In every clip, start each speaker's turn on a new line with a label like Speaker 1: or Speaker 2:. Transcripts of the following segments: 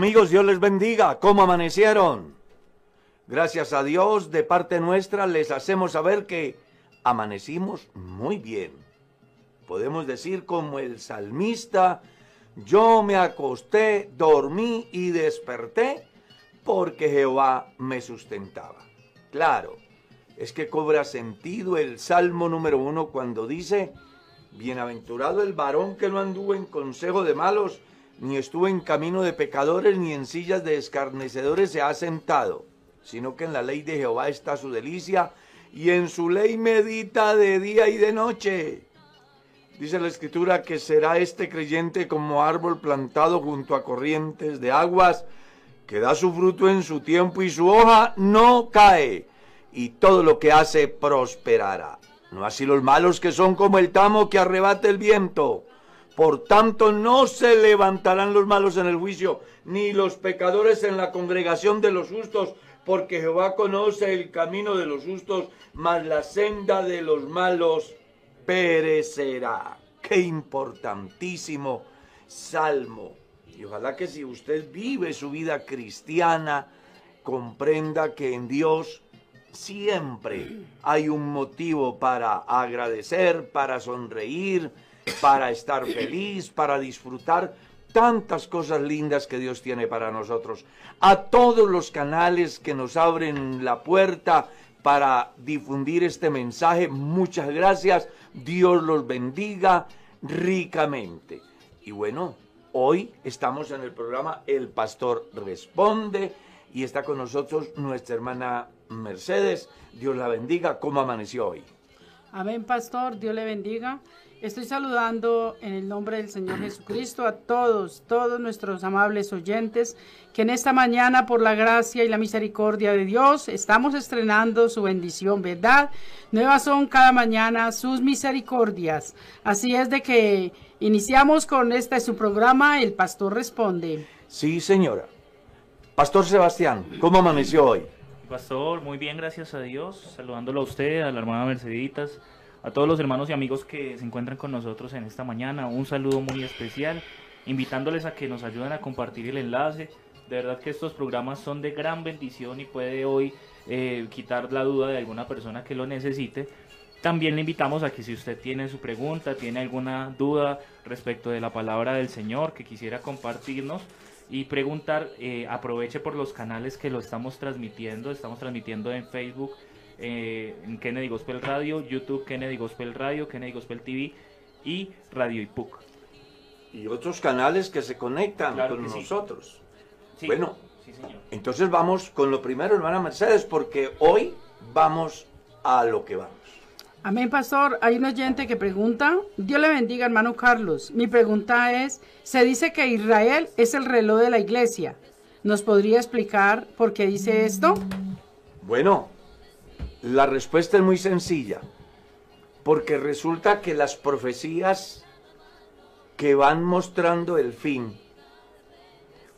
Speaker 1: Amigos, Dios les bendiga. ¿Cómo amanecieron? Gracias a Dios, de parte nuestra, les hacemos saber que amanecimos muy bien. Podemos decir como el salmista, yo me acosté, dormí y desperté porque Jehová me sustentaba. Claro, es que cobra sentido el Salmo número uno cuando dice, bienaventurado el varón que no anduvo en consejo de malos, ni estuvo en camino de pecadores, ni en sillas de escarnecedores se ha sentado, sino que en la ley de Jehová está su delicia, y en su ley medita de día y de noche. Dice la escritura que será este creyente como árbol plantado junto a corrientes de aguas, que da su fruto en su tiempo y su hoja no cae, y todo lo que hace prosperará. No así los malos que son como el tamo que arrebata el viento. Por tanto, no se levantarán los malos en el juicio, ni los pecadores en la congregación de los justos, porque Jehová conoce el camino de los justos, mas la senda de los malos perecerá. Qué importantísimo salmo. Y ojalá que si usted vive su vida cristiana, comprenda que en Dios siempre hay un motivo para agradecer, para sonreír, para estar feliz, para disfrutar tantas cosas lindas que Dios tiene para nosotros. A todos los canales que nos abren la puerta para difundir este mensaje, muchas gracias. Dios los bendiga ricamente. Y bueno, hoy estamos en el programa El Pastor Responde y está con nosotros nuestra hermana Mercedes. Dios la bendiga. ¿Cómo amaneció hoy?
Speaker 2: Amén, pastor. Dios le bendiga. Estoy saludando en el nombre del Señor Jesucristo a todos, todos nuestros amables oyentes, que en esta mañana, por la gracia y la misericordia de Dios, estamos estrenando su bendición, ¿verdad? Nuevas son cada mañana sus misericordias. Así es de que iniciamos con este su programa, El Pastor Responde.
Speaker 1: Sí, señora. Pastor Sebastián, ¿cómo amaneció hoy?
Speaker 3: Pastor, muy bien, gracias a Dios. Saludándolo a usted, a la hermana Merceditas a todos los hermanos y amigos que se encuentran con nosotros en esta mañana. Un saludo muy especial, invitándoles a que nos ayuden a compartir el enlace. De verdad que estos programas son de gran bendición y puede hoy eh, quitar la duda de alguna persona que lo necesite. También le invitamos a que si usted tiene su pregunta, tiene alguna duda respecto de la palabra del Señor que quisiera compartirnos y preguntar, eh, aproveche por los canales que lo estamos transmitiendo. Estamos transmitiendo en Facebook, eh, en Kennedy Gospel Radio, YouTube Kennedy Gospel Radio, Kennedy Gospel TV y Radio IPUC.
Speaker 1: Y otros canales que se conectan con nosotros. Bueno, entonces vamos con lo primero, hermana Mercedes, porque hoy vamos a lo que vamos.
Speaker 2: Amén, pastor. Hay un oyente que pregunta, Dios le bendiga, hermano Carlos. Mi pregunta es, se dice que Israel es el reloj de la iglesia. ¿Nos podría explicar por qué dice esto?
Speaker 1: Bueno, la respuesta es muy sencilla, porque resulta que las profecías que van mostrando el fin,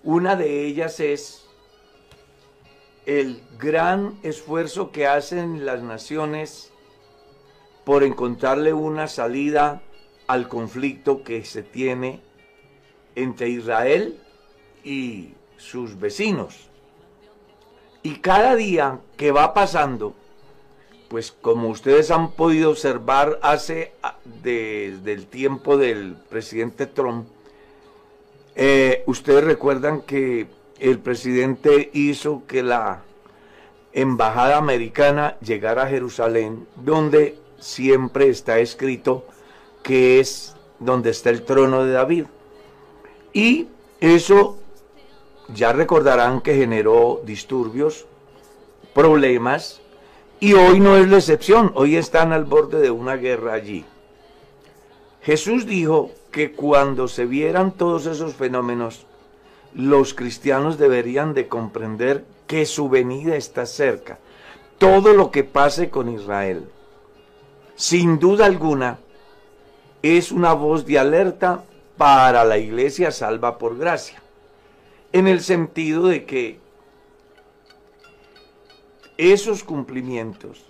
Speaker 1: una de ellas es el gran esfuerzo que hacen las naciones por encontrarle una salida al conflicto que se tiene entre Israel y sus vecinos. Y cada día que va pasando, pues como ustedes han podido observar hace ah, desde el tiempo del presidente Trump, eh, ustedes recuerdan que el presidente hizo que la embajada americana llegara a Jerusalén, donde siempre está escrito que es donde está el trono de David. Y eso ya recordarán que generó disturbios, problemas, y hoy no es la excepción, hoy están al borde de una guerra allí. Jesús dijo que cuando se vieran todos esos fenómenos, los cristianos deberían de comprender que su venida está cerca. Todo lo que pase con Israel, sin duda alguna, es una voz de alerta para la iglesia salva por gracia, en el sentido de que esos cumplimientos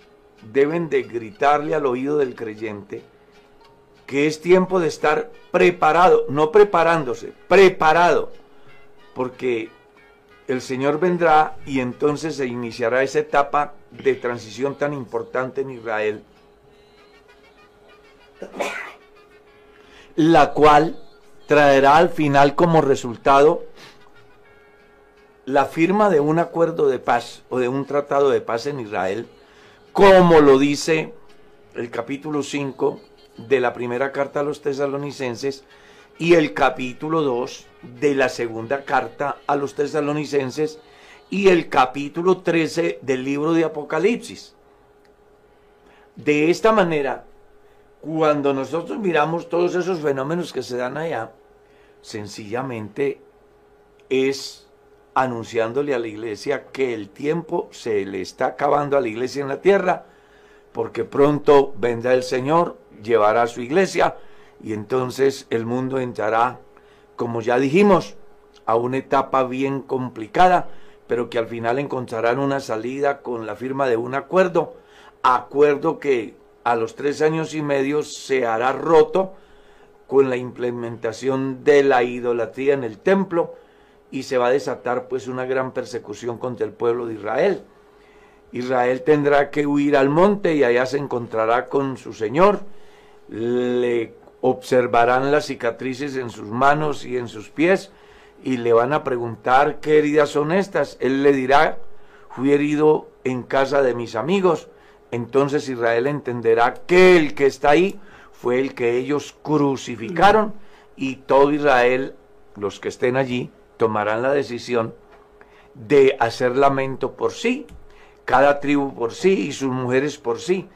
Speaker 1: deben de gritarle al oído del creyente que es tiempo de estar preparado, no preparándose, preparado, porque el Señor vendrá y entonces se iniciará esa etapa de transición tan importante en Israel, la cual traerá al final como resultado la firma de un acuerdo de paz o de un tratado de paz en Israel, como lo dice el capítulo 5 de la primera carta a los tesalonicenses y el capítulo 2 de la segunda carta a los tesalonicenses y el capítulo 13 del libro de Apocalipsis. De esta manera, cuando nosotros miramos todos esos fenómenos que se dan allá, sencillamente es anunciándole a la iglesia que el tiempo se le está acabando a la iglesia en la tierra, porque pronto vendrá el Señor, llevará a su iglesia, y entonces el mundo entrará, como ya dijimos, a una etapa bien complicada, pero que al final encontrarán una salida con la firma de un acuerdo, acuerdo que a los tres años y medio se hará roto con la implementación de la idolatría en el templo y se va a desatar pues una gran persecución contra el pueblo de Israel. Israel tendrá que huir al monte y allá se encontrará con su Señor, le observarán las cicatrices en sus manos y en sus pies y le van a preguntar qué heridas son estas. Él le dirá, fui herido en casa de mis amigos. Entonces Israel entenderá que el que está ahí fue el que ellos crucificaron y todo Israel, los que estén allí, tomarán la decisión de hacer lamento por sí, cada tribu por sí y sus mujeres por sí,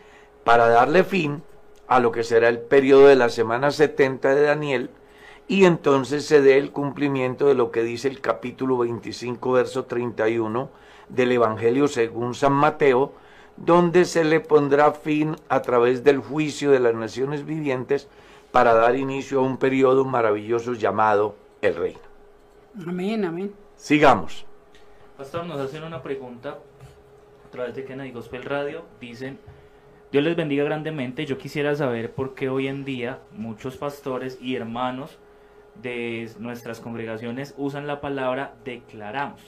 Speaker 1: para darle fin a lo que será el periodo de la semana 70 de Daniel, y entonces se dé el cumplimiento de lo que dice el capítulo 25, verso 31 del Evangelio según San Mateo, donde se le pondrá fin a través del juicio de las naciones vivientes para dar inicio a un periodo maravilloso llamado el reino.
Speaker 2: Amén, amén.
Speaker 1: Sigamos.
Speaker 3: Pastor, nos hacen una pregunta a través de Kennedy Gospel Radio. Dicen, Dios les bendiga grandemente. Yo quisiera saber por qué hoy en día muchos pastores y hermanos de nuestras congregaciones usan la palabra declaramos.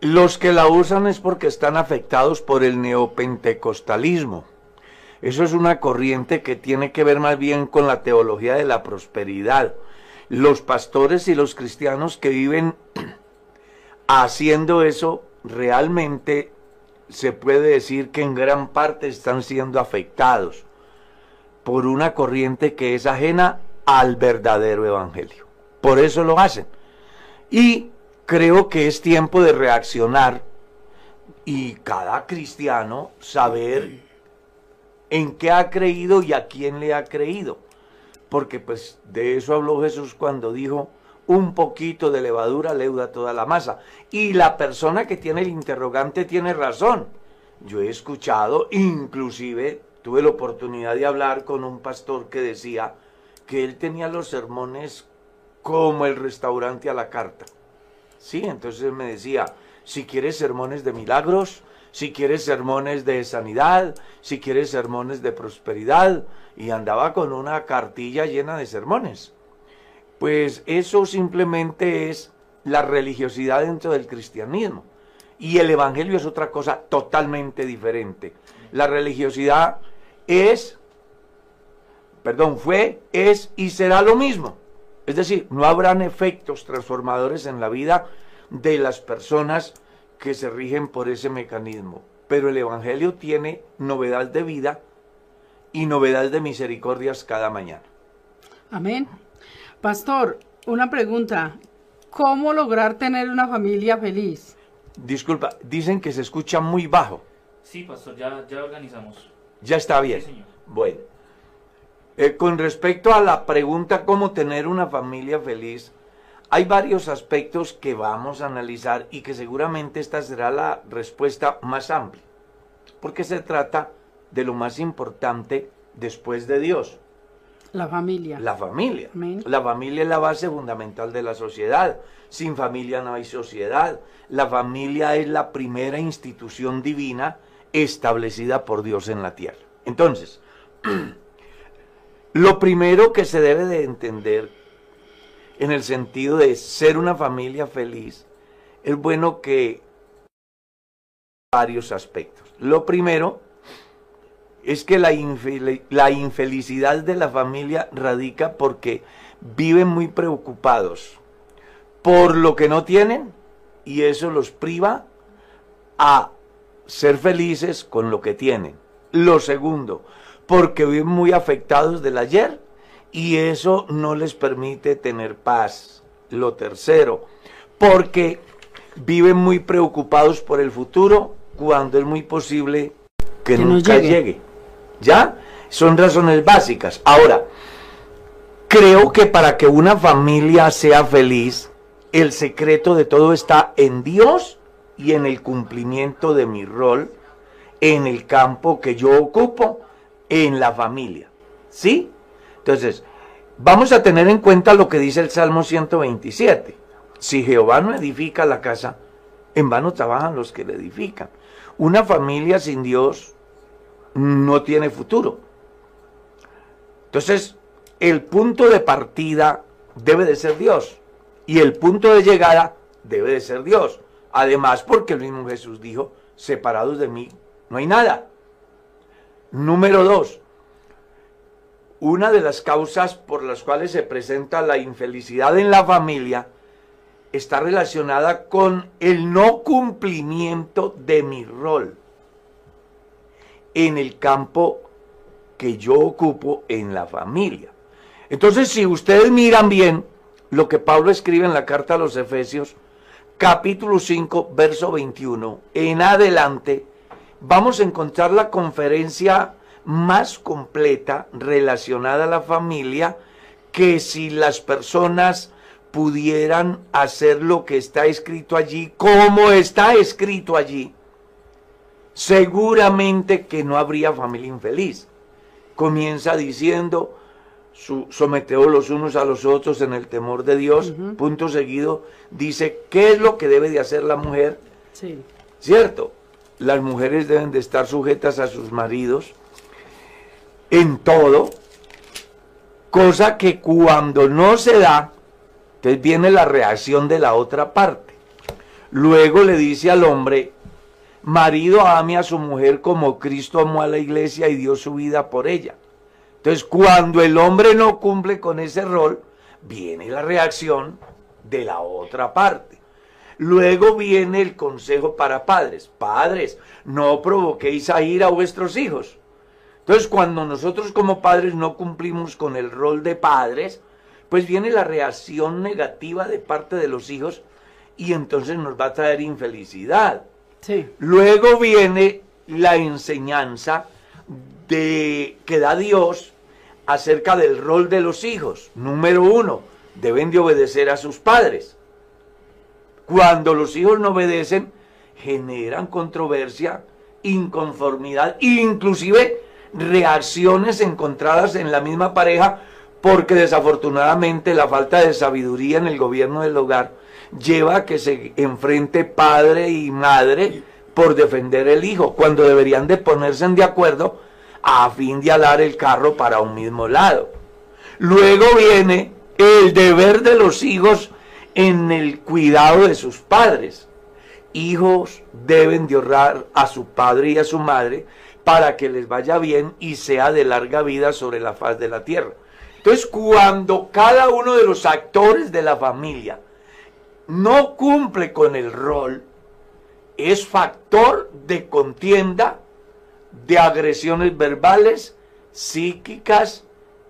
Speaker 1: Los que la usan es porque están afectados por el neopentecostalismo. Eso es una corriente que tiene que ver más bien con la teología de la prosperidad. Los pastores y los cristianos que viven haciendo eso realmente se puede decir que en gran parte están siendo afectados por una corriente que es ajena al verdadero evangelio. Por eso lo hacen. Y creo que es tiempo de reaccionar y cada cristiano saber en qué ha creído y a quién le ha creído. Porque pues de eso habló Jesús cuando dijo, un poquito de levadura leuda toda la masa. Y la persona que tiene el interrogante tiene razón. Yo he escuchado, inclusive tuve la oportunidad de hablar con un pastor que decía que él tenía los sermones como el restaurante a la carta. Sí, entonces me decía, si quieres sermones de milagros, si quieres sermones de sanidad, si quieres sermones de prosperidad, y andaba con una cartilla llena de sermones. Pues eso simplemente es la religiosidad dentro del cristianismo. Y el Evangelio es otra cosa totalmente diferente. La religiosidad es, perdón, fue, es y será lo mismo. Es decir, no habrán efectos transformadores en la vida de las personas que se rigen por ese mecanismo. Pero el Evangelio tiene novedad de vida y novedad de misericordias cada mañana.
Speaker 2: Amén. Pastor, una pregunta. ¿Cómo lograr tener una familia feliz?
Speaker 1: Disculpa, dicen que se escucha muy bajo.
Speaker 3: Sí, pastor, ya, ya organizamos.
Speaker 1: Ya está bien.
Speaker 3: Sí, señor.
Speaker 1: Bueno, eh, con respecto a la pregunta cómo tener una familia feliz, hay varios aspectos que vamos a analizar y que seguramente esta será la respuesta más amplia, porque se trata de lo más importante después de Dios.
Speaker 2: La familia.
Speaker 1: La familia.
Speaker 2: Amén.
Speaker 1: La familia es la base fundamental de la sociedad. Sin familia no hay sociedad. La familia es la primera institución divina establecida por Dios en la tierra. Entonces, lo primero que se debe de entender en el sentido de ser una familia feliz es bueno que varios aspectos. Lo primero es que la, la infelicidad de la familia radica porque viven muy preocupados por lo que no tienen y eso los priva a ser felices con lo que tienen. Lo segundo, porque viven muy afectados del ayer y eso no les permite tener paz. Lo tercero, porque viven muy preocupados por el futuro cuando es muy posible que, nunca llegue. ¿Ya? Son razones básicas. Ahora, creo que para que una familia sea feliz, el secreto de todo está en Dios y en el cumplimiento de mi rol en el campo que yo ocupo en la familia. ¿Sí? Entonces, vamos a tener en cuenta lo que dice el Salmo 127. Si Jehová no edifica la casa, en vano trabajan los que le edifican. Una familia sin Dios no tiene futuro. Entonces, el punto de partida debe de ser Dios y el punto de llegada debe de ser Dios. Además, porque el mismo Jesús dijo, separados de mí no hay nada. Número dos, una de las causas por las cuales se presenta la infelicidad en la familia está relacionada con el no cumplimiento de mi rol en el campo que yo ocupo en la familia. Entonces, si ustedes miran bien lo que Pablo escribe en la carta a los Efesios, capítulo 5, verso 21, en adelante, vamos a encontrar la conferencia más completa relacionada a la familia que si las personas pudieran hacer lo que está escrito allí, como está escrito allí, seguramente que no habría familia infeliz. Comienza diciendo, su, los unos a los otros en el temor de Dios, punto seguido, dice, ¿qué es lo que debe de hacer la mujer? Sí. ¿Cierto? Las mujeres deben de estar sujetas a sus maridos en todo, cosa que cuando no se da, entonces viene la reacción de la otra parte. Luego le dice al hombre, marido ame a su mujer como Cristo amó a la iglesia y dio su vida por ella. Entonces cuando el hombre no cumple con ese rol, viene la reacción de la otra parte. Luego viene el consejo para padres. Padres, no provoquéis a ir a vuestros hijos. Entonces cuando nosotros como padres no cumplimos con el rol de padres, pues viene la reacción negativa de parte de los hijos y entonces nos va a traer infelicidad. Luego viene la enseñanza de, que da Dios acerca del rol de los hijos. Número uno, deben de obedecer a sus padres. Cuando los hijos no obedecen, generan controversia, inconformidad, inclusive reacciones encontradas en la misma pareja porque desafortunadamente la falta de sabiduría en el gobierno del hogar lleva a que se enfrente padre y madre por defender el hijo, cuando deberían de ponerse de acuerdo a fin de alar el carro para un mismo lado. Luego viene el deber de los hijos en el cuidado de sus padres. Hijos deben de honrar a su padre y a su madre para que les vaya bien y sea de larga vida sobre la faz de la tierra. Entonces, cuando cada uno de los actores de la familia no cumple con el rol, es factor de contienda, de agresiones verbales, psíquicas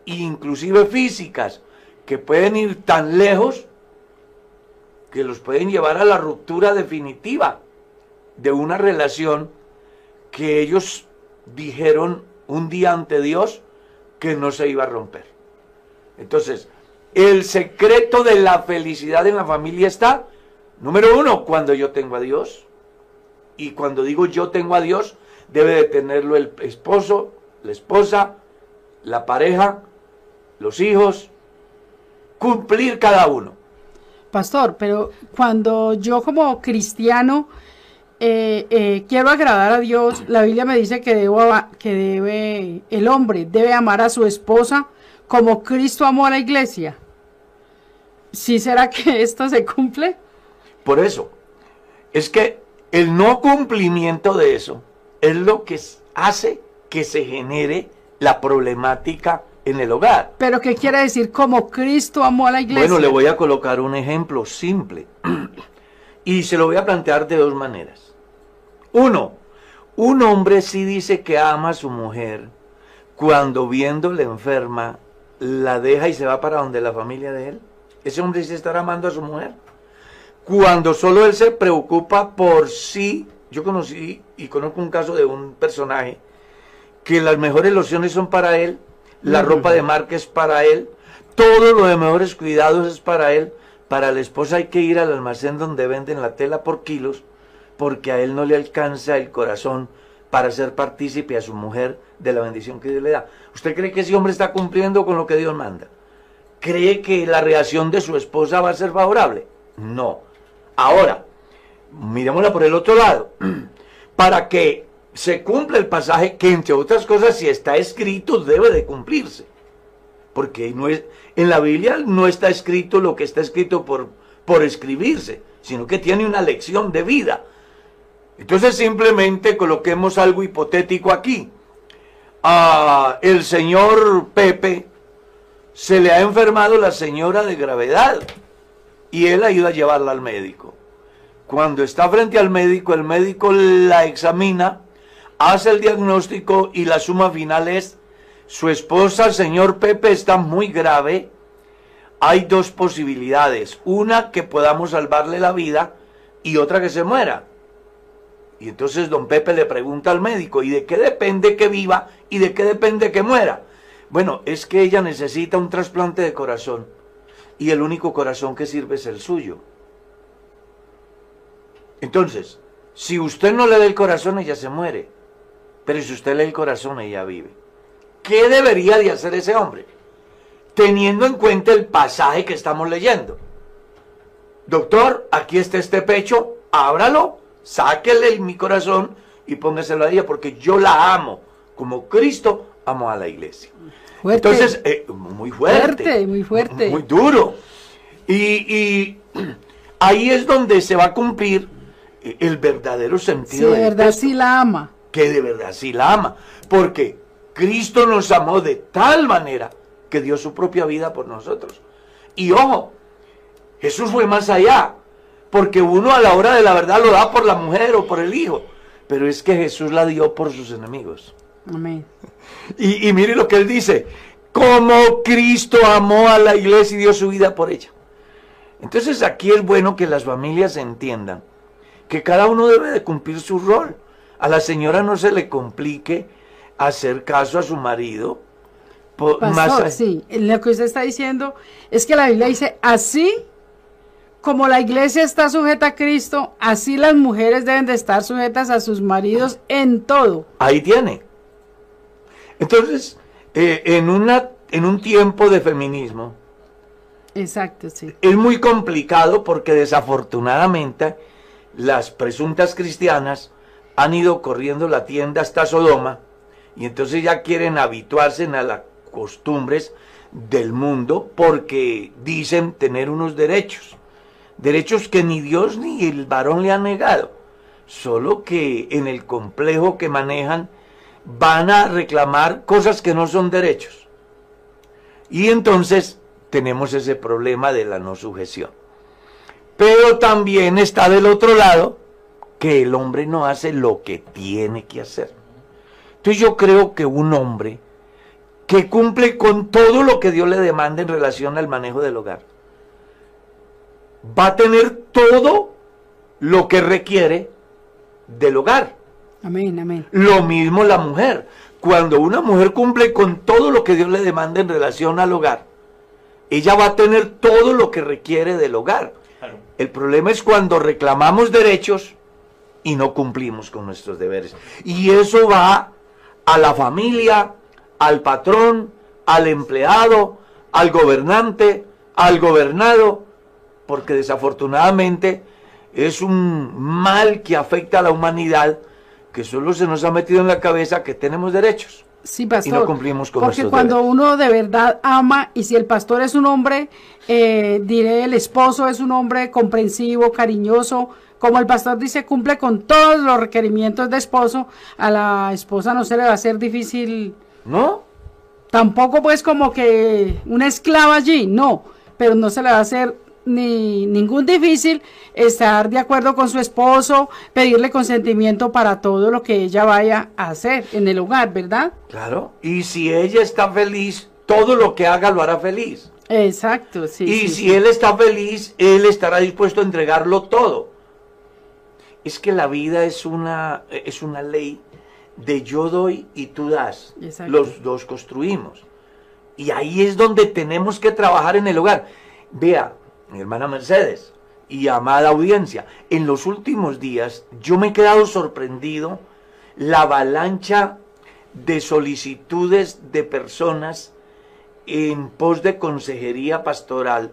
Speaker 1: e inclusive físicas, que pueden ir tan lejos que los pueden llevar a la ruptura definitiva de una relación que ellos dijeron un día ante Dios que no se iba a romper. Entonces, el secreto de la felicidad en la familia está, número uno, cuando yo tengo a Dios. Y cuando digo yo tengo a Dios, debe de tenerlo el esposo, la esposa, la pareja, los hijos, cumplir cada uno.
Speaker 2: Pastor, pero cuando yo como cristiano eh, eh, quiero agradar a Dios, la Biblia me dice que, debo, que debe, el hombre debe amar a su esposa como Cristo amó a la iglesia. ¿Sí será que esto se cumple?
Speaker 1: Por eso, es que el no cumplimiento de eso es lo que hace que se genere la problemática en el hogar.
Speaker 2: Pero ¿qué quiere decir como Cristo amó a la iglesia?
Speaker 1: Bueno, le voy a colocar un ejemplo simple y se lo voy a plantear de dos maneras. Uno, un hombre sí dice que ama a su mujer cuando viéndole enferma la deja y se va para donde la familia de él. Ese hombre sí estará amando a su mujer. Cuando solo él se preocupa por sí, yo conocí y conozco un caso de un personaje que las mejores lociones son para él, la ropa de marca es para él, todo lo de mejores cuidados es para él. Para la esposa hay que ir al almacén donde venden la tela por kilos, porque a él no le alcanza el corazón para ser partícipe a su mujer de la bendición que Dios le da. ¿Usted cree que ese hombre está cumpliendo con lo que Dios manda? ¿Cree que la reacción de su esposa va a ser favorable? No. Ahora, miremosla por el otro lado. Para que se cumpla el pasaje que entre otras cosas si está escrito debe de cumplirse. Porque no es, en la Biblia no está escrito lo que está escrito por, por escribirse, sino que tiene una lección de vida. Entonces simplemente coloquemos algo hipotético aquí. A el señor Pepe se le ha enfermado la señora de gravedad y él ayuda a llevarla al médico. Cuando está frente al médico, el médico la examina hace el diagnóstico y la suma final es, su esposa, el señor Pepe, está muy grave. Hay dos posibilidades. Una, que podamos salvarle la vida y otra, que se muera. Y entonces don Pepe le pregunta al médico, ¿y de qué depende que viva y de qué depende que muera? Bueno, es que ella necesita un trasplante de corazón y el único corazón que sirve es el suyo. Entonces, si usted no le da el corazón, ella se muere. Pero si usted lee el corazón, ella vive. ¿Qué debería de hacer ese hombre? Teniendo en cuenta el pasaje que estamos leyendo. Doctor, aquí está este pecho, ábralo, sáquele mi corazón y póngaselo a ella porque yo la amo. Como Cristo amó a la iglesia. Entonces, eh, muy fuerte.
Speaker 2: Fuerte, muy fuerte.
Speaker 1: Muy duro. Y, y, ahí es donde se va a cumplir el verdadero sentido.
Speaker 2: Sí, de verdad sí la ama
Speaker 1: que de verdad sí la ama. Porque Cristo nos amó de tal manera que dio su propia vida por nosotros. Y ojo, Jesús fue más allá. Porque uno a la hora de la verdad lo da por la mujer o por el hijo. Pero es que Jesús la dio por sus enemigos.
Speaker 2: Amén.
Speaker 1: Y, y mire lo que él dice. Como Cristo amó a la iglesia y dio su vida por ella. Entonces aquí es bueno que las familias entiendan que cada uno debe de cumplir su rol a la señora no se le complique hacer caso a su marido.
Speaker 2: Pastor, sí, lo que usted está diciendo es que la Biblia dice, así como la iglesia está sujeta a Cristo, así las mujeres deben de estar sujetas a sus maridos en todo.
Speaker 1: Ahí tiene. Entonces, eh, en, una, en un tiempo de feminismo,
Speaker 2: Exacto, sí.
Speaker 1: Es muy complicado porque desafortunadamente las presuntas cristianas han ido corriendo la tienda hasta Sodoma y entonces ya quieren habituarse a las costumbres del mundo porque dicen tener unos derechos. Derechos que ni Dios ni el varón le han negado. Solo que en el complejo que manejan van a reclamar cosas que no son derechos. Y entonces tenemos ese problema de la no sujeción. Pero también está del otro lado que el hombre no hace lo que tiene que hacer. Entonces yo creo que un hombre que cumple con todo lo que Dios le demanda en relación al manejo del hogar, va a tener todo lo que requiere del hogar.
Speaker 2: Amén, amén.
Speaker 1: Lo mismo la mujer. Cuando una mujer cumple con todo lo que Dios le demanda en relación al hogar, ella va a tener todo lo que requiere del hogar. El problema es cuando reclamamos derechos y no cumplimos con nuestros deberes. Y eso va a la familia, al patrón, al empleado, al gobernante, al gobernado, porque desafortunadamente es un mal que afecta a la humanidad que solo se nos ha metido en la cabeza que tenemos derechos.
Speaker 2: Sí, pastor.
Speaker 1: Y no cumplimos con
Speaker 2: Porque cuando uno de verdad ama, y si el pastor es un hombre, eh, diré, el esposo es un hombre comprensivo, cariñoso, como el pastor dice, cumple con todos los requerimientos de esposo, a la esposa no se le va a hacer difícil.
Speaker 1: ¿No?
Speaker 2: Tampoco pues como que una esclava allí, no, pero no se le va a hacer ni ningún difícil estar de acuerdo con su esposo, pedirle consentimiento para todo lo que ella vaya a hacer en el hogar, ¿verdad?
Speaker 1: Claro. Y si ella está feliz, todo lo que haga lo hará feliz.
Speaker 2: Exacto, sí.
Speaker 1: y
Speaker 2: sí,
Speaker 1: si
Speaker 2: sí.
Speaker 1: él está feliz, él estará dispuesto a entregarlo todo. Es que la vida es una, es una ley de yo doy y tú das.
Speaker 2: Exacto.
Speaker 1: Los dos construimos. Y ahí es donde tenemos que trabajar en el hogar. Vea, mi hermana Mercedes y amada audiencia, en los últimos días yo me he quedado sorprendido la avalancha de solicitudes de personas en pos de consejería pastoral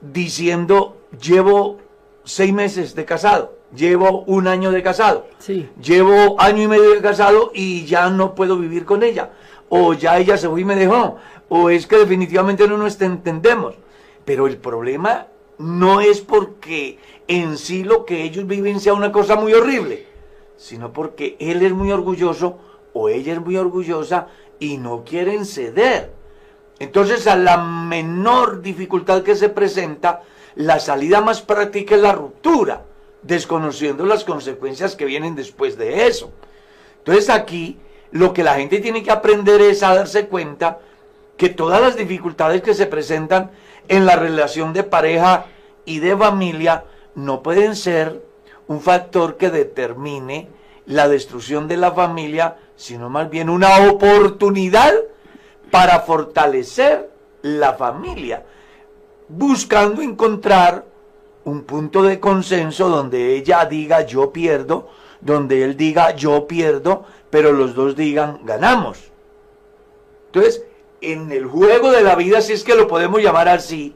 Speaker 1: diciendo llevo seis meses de casado, llevo un año de casado,
Speaker 2: Sí.
Speaker 1: llevo año y medio de casado y ya no puedo vivir con ella, o ya ella se fue y me dejó, o es que definitivamente no nos entendemos. Pero el problema no es porque en sí lo que ellos viven sea una cosa muy horrible, sino porque él es muy orgulloso o ella es muy orgullosa y no quieren ceder. Entonces, a la menor dificultad que se presenta, la salida más práctica es la ruptura, desconociendo las consecuencias que vienen después de eso. Entonces, aquí lo que la gente tiene que aprender es a darse cuenta que todas las dificultades que se presentan en la relación de pareja y de familia no pueden ser un factor que determine la destrucción de la familia, sino más bien una oportunidad para fortalecer la familia, buscando encontrar un punto de consenso donde ella diga yo pierdo, donde él diga yo pierdo, pero los dos digan ganamos. Entonces, en el juego de la vida, si es que lo podemos llamar así,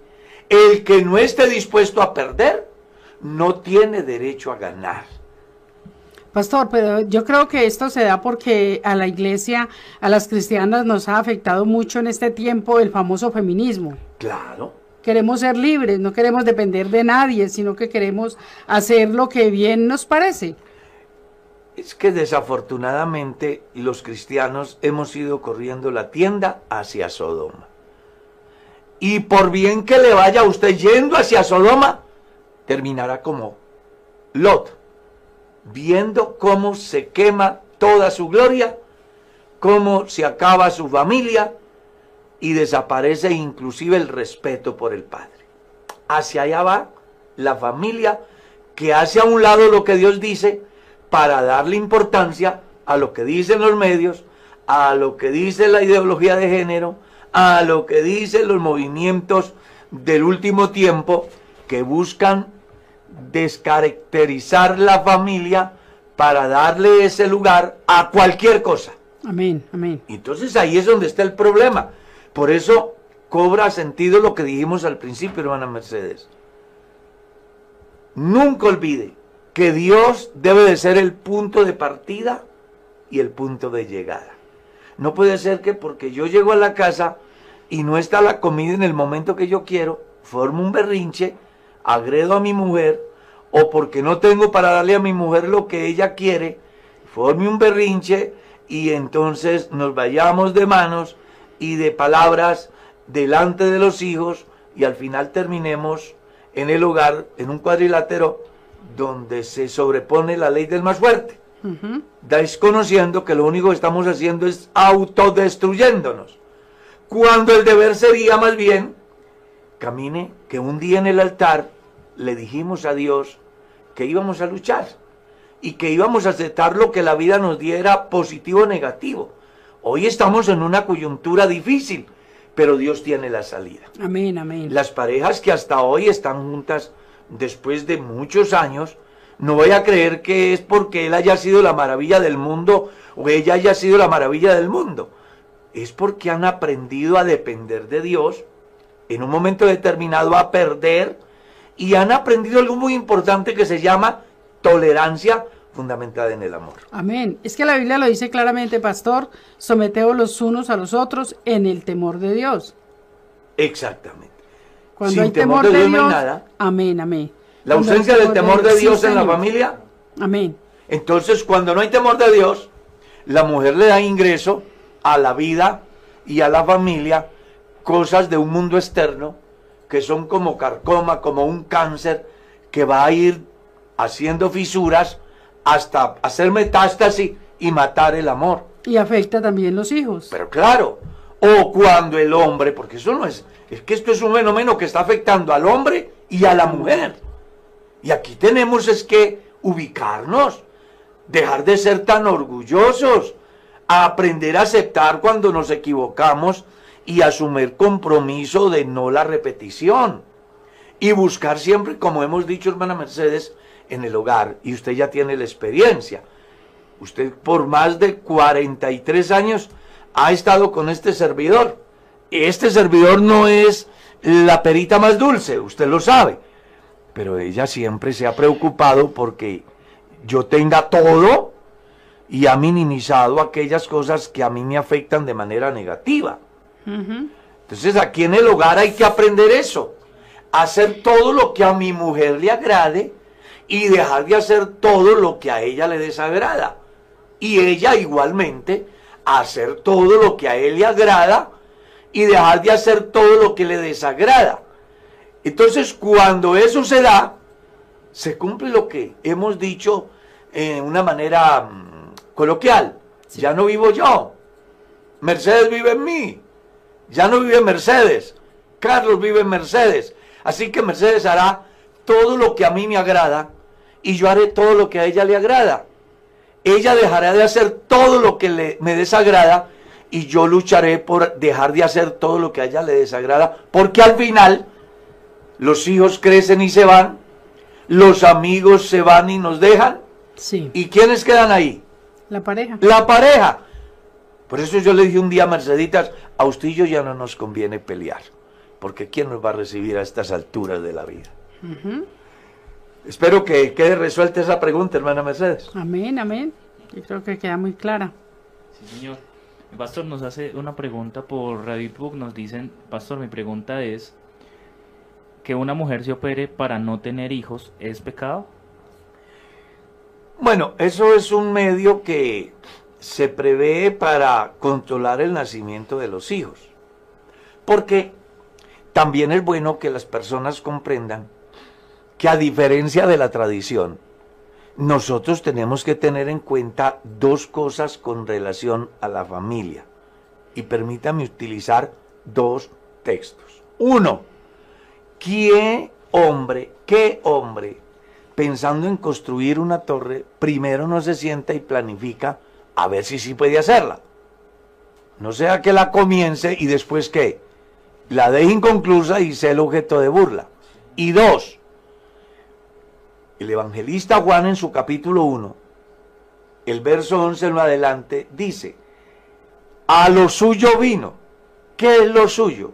Speaker 1: el que no esté dispuesto a perder, no tiene derecho a ganar.
Speaker 2: Pastor, pero yo creo que esto se da porque a la iglesia, a las cristianas nos ha afectado mucho en este tiempo el famoso feminismo.
Speaker 1: Claro.
Speaker 2: Queremos ser libres, no queremos depender de nadie, sino que queremos hacer lo que bien nos parece.
Speaker 1: Es que desafortunadamente los cristianos hemos ido corriendo la tienda hacia Sodoma. Y por bien que le vaya usted yendo hacia Sodoma, terminará como Lot, viendo cómo se quema toda su gloria, cómo se acaba su familia y desaparece inclusive el respeto por el Padre. Hacia allá va la familia que hace a un lado lo que Dios dice para darle importancia a lo que dicen los medios, a lo que dice la ideología de género, a lo que dicen los movimientos del último tiempo que buscan descaracterizar la familia para darle ese lugar a cualquier cosa.
Speaker 2: Amén, amén.
Speaker 1: Entonces ahí es donde está el problema. Por eso cobra sentido lo que dijimos al principio, hermana Mercedes. Nunca olvide que Dios debe de ser el punto de partida y el punto de llegada. No puede ser que porque yo llego a la casa y no está la comida en el momento que yo quiero, formo un berrinche, agredo a mi mujer, o porque no tengo para darle a mi mujer lo que ella quiere, forme un berrinche y entonces nos vayamos de manos y de palabras delante de los hijos y al final terminemos en el hogar, en un cuadrilátero donde se sobrepone la ley del más fuerte.
Speaker 2: Ujú.
Speaker 1: Dais conociendo que lo único que estamos haciendo es autodestruyéndonos. Cuando el deber sería más bien, camine, que un día en el altar le dijimos a Dios que íbamos a luchar y que íbamos a aceptar lo que la vida nos diera positivo o negativo. Hoy estamos en una coyuntura difícil, pero Dios tiene la salida.
Speaker 2: Amén, amén.
Speaker 1: Las parejas que hasta hoy están juntas después de muchos años, no voy a creer que es porque él haya sido la maravilla del mundo o ella haya sido la maravilla del mundo. Es porque han aprendido a depender de Dios, en un momento determinado a perder y han aprendido algo muy importante que se llama tolerancia fundamentada en el amor.
Speaker 2: Amén. Es que la Biblia lo dice claramente, pastor, someteos los unos a los otros en el temor de Dios.
Speaker 1: Exactamente.
Speaker 2: Cuando
Speaker 1: Sin
Speaker 2: hay
Speaker 1: temor
Speaker 2: temor
Speaker 1: de Dios no hay nada.
Speaker 2: amén, amén.
Speaker 1: La
Speaker 2: Cuando
Speaker 1: ausencia
Speaker 2: el
Speaker 1: del temor de Dios en la familia.
Speaker 2: Amén.
Speaker 1: Entonces, cuando no hay temor de Dios, la mujer le da ingreso a la vida y a la familia cosas de un mundo externo que son como carcoma, como un cáncer que va a ir haciendo fisuras hasta hacer metástasis y matar el amor.
Speaker 2: Y afecta también los hijos.
Speaker 1: Pero claro, o cuando el hombre, porque eso no es, es que esto es un fenómeno que está afectando al hombre y a la mujer. Y aquí tenemos es que ubicarnos, dejar de ser tan orgullosos, aprender a aceptar cuando nos equivocamos y asumir compromiso de no la repetición. Y buscar siempre, como hemos dicho, hermana Mercedes, en el hogar, y usted ya tiene la experiencia. Usted por más de 43 años ha estado con este servidor. Este servidor no es la perita más dulce, usted lo sabe. Pero ella siempre se ha preocupado porque yo tenga todo y ha minimizado aquellas cosas que a mí me afectan de manera negativa. Entonces aquí en el hogar hay que aprender eso. Hacer todo lo que a mi mujer le agrade y dejar de hacer todo lo que a ella le desagrada. Y ella igualmente hacer todo lo que a él le agrada y dejar de hacer todo lo que le desagrada. Entonces cuando eso se da, se cumple lo que hemos dicho en una manera mm, coloquial. Ya no vivo yo. Mercedes vive en mí. Ya no vive Mercedes. Carlos vive en Mercedes. Así que Mercedes hará todo lo que a mí me agrada y yo haré todo lo que a ella le agrada. Ella dejará de hacer todo lo que le, me desagrada y yo lucharé por dejar de hacer todo lo que a ella le desagrada, porque al final los hijos crecen y se van, los amigos se van y nos dejan,
Speaker 2: Sí.
Speaker 1: ¿y quiénes quedan ahí?
Speaker 2: La pareja.
Speaker 1: La pareja. Por eso yo le dije un día a Merceditas, a usted y yo ya no nos conviene pelear, porque ¿quién nos va a recibir a estas alturas de la vida? Espero que quede resuelta esa pregunta, hermana Mercedes.
Speaker 2: Amén, amén. Yo creo que queda muy clara.
Speaker 3: Sí, señor. Pastor nos hace una pregunta por Radiobook. Nos dicen, pastor, mi pregunta es, ¿que una mujer se opere para no tener hijos es pecado?
Speaker 1: Bueno, eso es un medio que se prevé para controlar el nacimiento de los hijos. Porque también es bueno que las personas comprendan que a diferencia de la tradición, nosotros tenemos que tener en cuenta dos cosas con relación a la familia. Y permítame utilizar dos textos. Uno, ¿qué hombre, qué hombre, pensando en construir una torre, primero no se sienta y planifica a ver si sí puede hacerla? No sea que la comience y después que la deje inconclusa y sea el objeto de burla. Y dos, el evangelista Juan en su capítulo 1, el verso 11 en adelante, dice, a lo suyo vino. ¿Qué es lo suyo?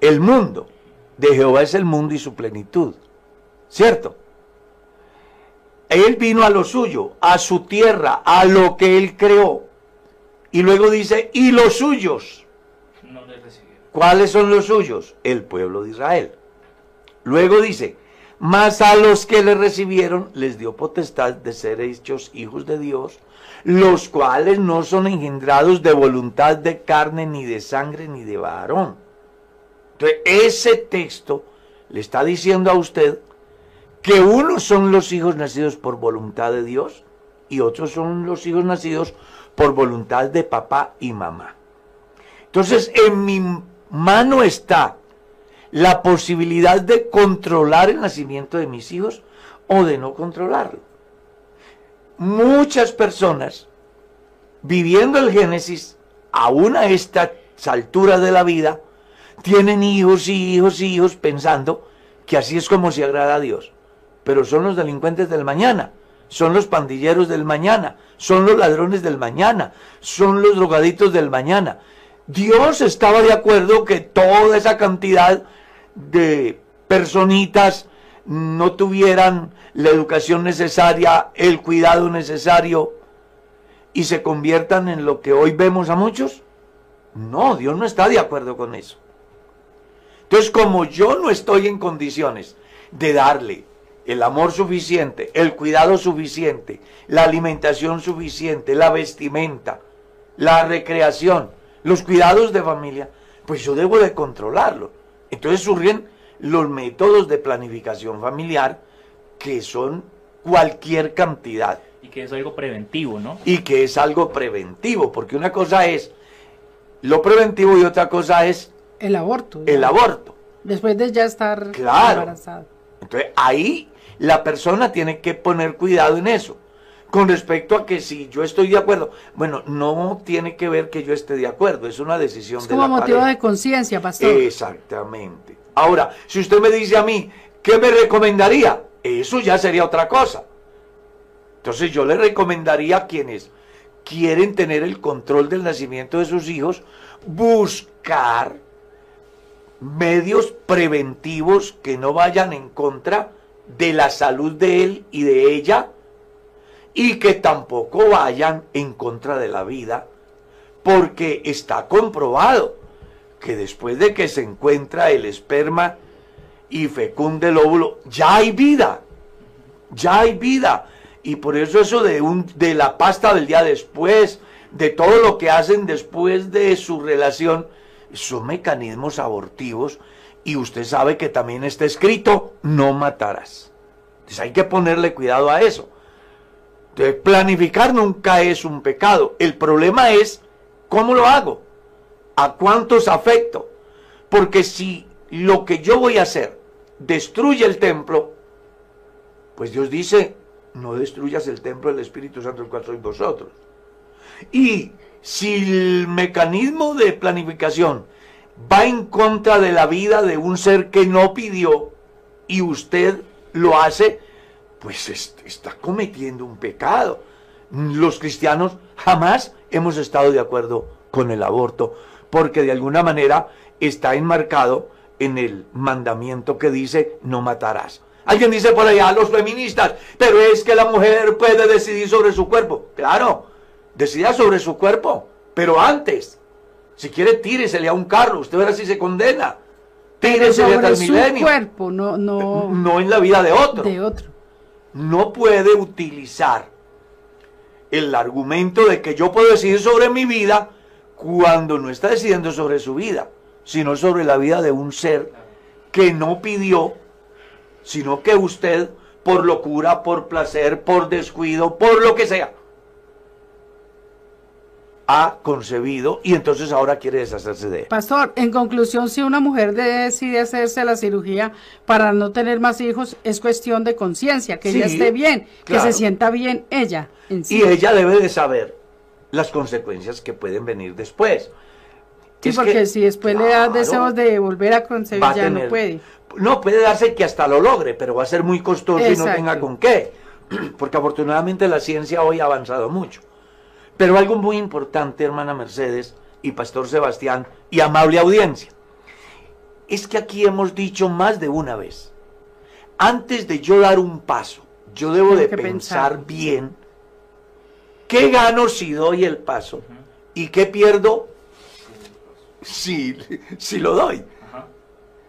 Speaker 1: El mundo. De Jehová es el mundo y su plenitud. ¿Cierto? Él vino a lo suyo, a su tierra, a lo que él creó. Y luego dice, y los suyos.
Speaker 3: No.
Speaker 1: ¿Cuáles son los suyos? El pueblo de Israel. Luego dice, mas a los que le recibieron les dio potestad de ser hechos hijos de Dios, los cuales no son engendrados de voluntad de carne, ni de sangre, ni de varón. Entonces, ese texto le está diciendo a usted que unos son los hijos nacidos por voluntad de Dios y otros son los hijos nacidos por voluntad de papá y mamá. Entonces, en mi mano está la posibilidad de controlar el nacimiento de mis hijos o de no controlarlo. Muchas personas, viviendo el Génesis, aún a estas alturas de la vida, tienen hijos y hijos y hijos pensando que así es como se agrada a Dios. Pero son los delincuentes del mañana, son los pandilleros del mañana, son los ladrones del mañana, son los drogaditos del mañana. Dios estaba de acuerdo que toda esa cantidad de personitas no tuvieran la educación necesaria, el cuidado necesario y se conviertan en lo que hoy vemos a muchos. No, Dios no está de acuerdo con eso. Entonces, como yo no estoy en condiciones de darle el amor suficiente, el cuidado suficiente, la alimentación suficiente, la vestimenta, la recreación, los cuidados de familia, pues yo debo de controlarlo. Entonces surgen los métodos de planificación familiar que son cualquier cantidad.
Speaker 3: Y que es algo preventivo, ¿no?
Speaker 1: Y que es algo preventivo, porque una cosa es lo preventivo y otra cosa es
Speaker 2: el aborto.
Speaker 1: El aborto.
Speaker 2: Después de ya estar
Speaker 1: claro. embarazada. Entonces ahí la persona tiene que poner cuidado en eso. Con respecto a que si yo estoy de acuerdo, bueno, no tiene que ver que yo esté de acuerdo, es una decisión
Speaker 2: es
Speaker 1: de
Speaker 2: como motivo de conciencia, pastor.
Speaker 1: Exactamente. Ahora, si usted me dice a mí, ¿qué me recomendaría? Eso ya sería otra cosa. Entonces yo le recomendaría a quienes quieren tener el control del nacimiento de sus hijos, buscar medios preventivos que no vayan en contra de la salud de él y de ella y que tampoco vayan en contra de la vida, porque está comprobado que después de que se encuentra el esperma y fecunde el óvulo, ya hay vida, ya hay vida. Y por eso eso de, un, de la pasta del día después, de todo lo que hacen después de su relación, son mecanismos abortivos y usted sabe que también está escrito, no matarás. Entonces hay que ponerle cuidado a eso. Entonces planificar nunca es un pecado. El problema es, ¿cómo lo hago? ¿A cuántos afecto? Porque si lo que yo voy a hacer destruye el templo, pues Dios dice, no destruyas el templo del Espíritu Santo, el cual sois vosotros. Y si el mecanismo de planificación va en contra de la vida de un ser que no pidió y usted lo hace, pues está cometiendo un pecado. Los cristianos jamás hemos estado de acuerdo con el aborto, porque de alguna manera está enmarcado en el mandamiento que dice no matarás. Alguien dice por allá, los feministas, pero es que la mujer puede decidir sobre su cuerpo. Claro, decida sobre su cuerpo, pero antes, si quiere tíresele a un carro, usted verá si se condena. Tíresele hasta el milenio.
Speaker 2: cuerpo, no, no,
Speaker 1: no en la vida de otro.
Speaker 2: De otro.
Speaker 1: No puede utilizar el argumento de que yo puedo decidir sobre mi vida cuando no está decidiendo sobre su vida, sino sobre la vida de un ser que no pidió, sino que usted, por locura, por placer, por descuido, por lo que sea, ha concebido y entonces ahora quiere deshacerse de él.
Speaker 2: Pastor, en conclusión, si una mujer decide hacerse la cirugía para no tener más hijos, es cuestión de conciencia, que ella esté bien, que se sienta bien ella.
Speaker 1: Y ella debe de saber las consecuencias que pueden venir después.
Speaker 2: Sí, porque si después le da deseos de volver a concebir, ya no puede.
Speaker 1: No, puede darse que hasta lo logre, pero va a ser muy costoso y no tenga con qué. Porque afortunadamente la ciencia hoy ha avanzado mucho. Pero algo muy importante, hermana Mercedes y Pastor Sebastián y amable audiencia, es que aquí hemos dicho más de una vez, antes de yo dar un paso, yo debo de pensar, bien qué gano si doy el paso y qué pierdo si, si lo doy.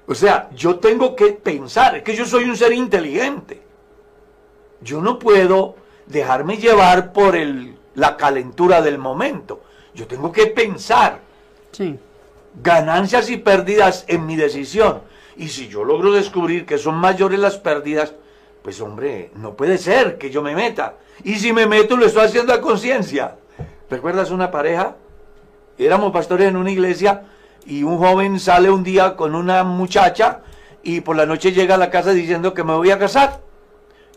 Speaker 1: O sea, yo tengo que pensar, es que yo soy un ser inteligente. Yo no puedo dejarme llevar por el la calentura del momento. Yo tengo que pensar ganancias y pérdidas en mi decisión. Y si yo logro descubrir que son mayores las pérdidas, pues hombre, no puede ser que yo me meta. Y si me meto, lo estoy haciendo a conciencia. ¿Recuerdas una pareja? Éramos pastores en una iglesia y un joven sale un día con una muchacha y por la noche llega a la casa diciendo que me voy a casar.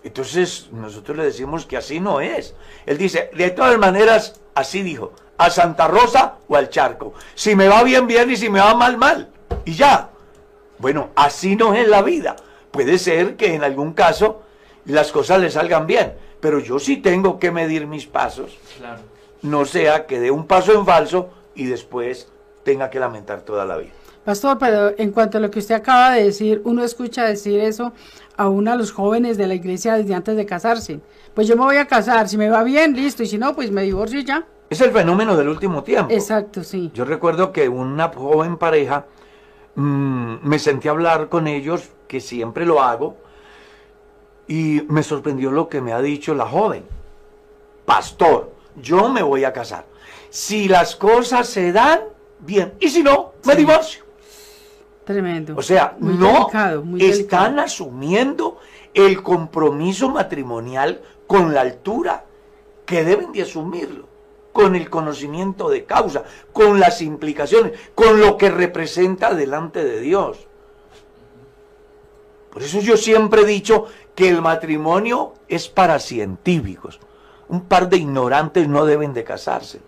Speaker 1: Entonces nosotros le decimos que así no es. Él dice, de todas maneras, así dijo, a Santa Rosa o al charco. Si me va bien, bien y si me va mal, mal. Y ya. Bueno, así no es la vida. Puede ser que en algún caso las cosas le salgan bien, pero yo sí tengo que medir mis pasos. No sea que dé un paso en falso y después tenga que lamentar toda la vida.
Speaker 2: Pastor, pero en cuanto a lo que usted acaba de decir, uno escucha decir eso aún a los jóvenes de la iglesia desde antes de casarse. Pues yo me voy a casar, si me va bien, listo, y si no, pues me divorcio ya.
Speaker 1: Es el fenómeno del último tiempo.
Speaker 2: Exacto, sí.
Speaker 1: Yo recuerdo que una joven pareja mm, me sentí a hablar con ellos, que siempre lo hago, Y me sorprendió lo que me ha dicho la joven. Pastor, yo me voy a casar. Si las cosas se dan, bien. Y si no, me divorcio.
Speaker 2: Tremendo.
Speaker 1: O sea,
Speaker 2: Muy
Speaker 1: no
Speaker 2: delicado, muy
Speaker 1: están
Speaker 2: delicado.
Speaker 1: asumiendo el compromiso matrimonial con la altura que deben de asumirlo, con el conocimiento de causa, con las implicaciones, con lo que representa delante de Dios. Por eso yo siempre he dicho que el matrimonio es para científicos. Un par de ignorantes no deben de casarse.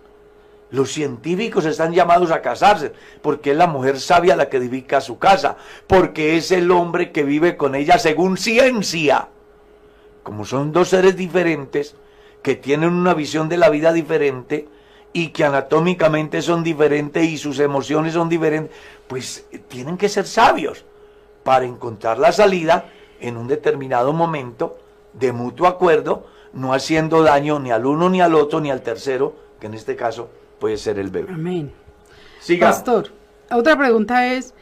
Speaker 1: Los científicos están llamados a casarse porque es la mujer sabia la que edifica su casa, porque es el hombre que vive con ella según ciencia. Como son dos seres diferentes, que tienen una visión de la vida diferente y que anatómicamente son diferentes y sus emociones son diferentes, pues tienen que ser sabios para encontrar la salida en un determinado momento de mutuo acuerdo, no haciendo daño ni al uno ni al otro ni al tercero, que en este caso puede ser el bebé.
Speaker 2: Amén.
Speaker 1: Siga.
Speaker 2: Pastor, otra pregunta es,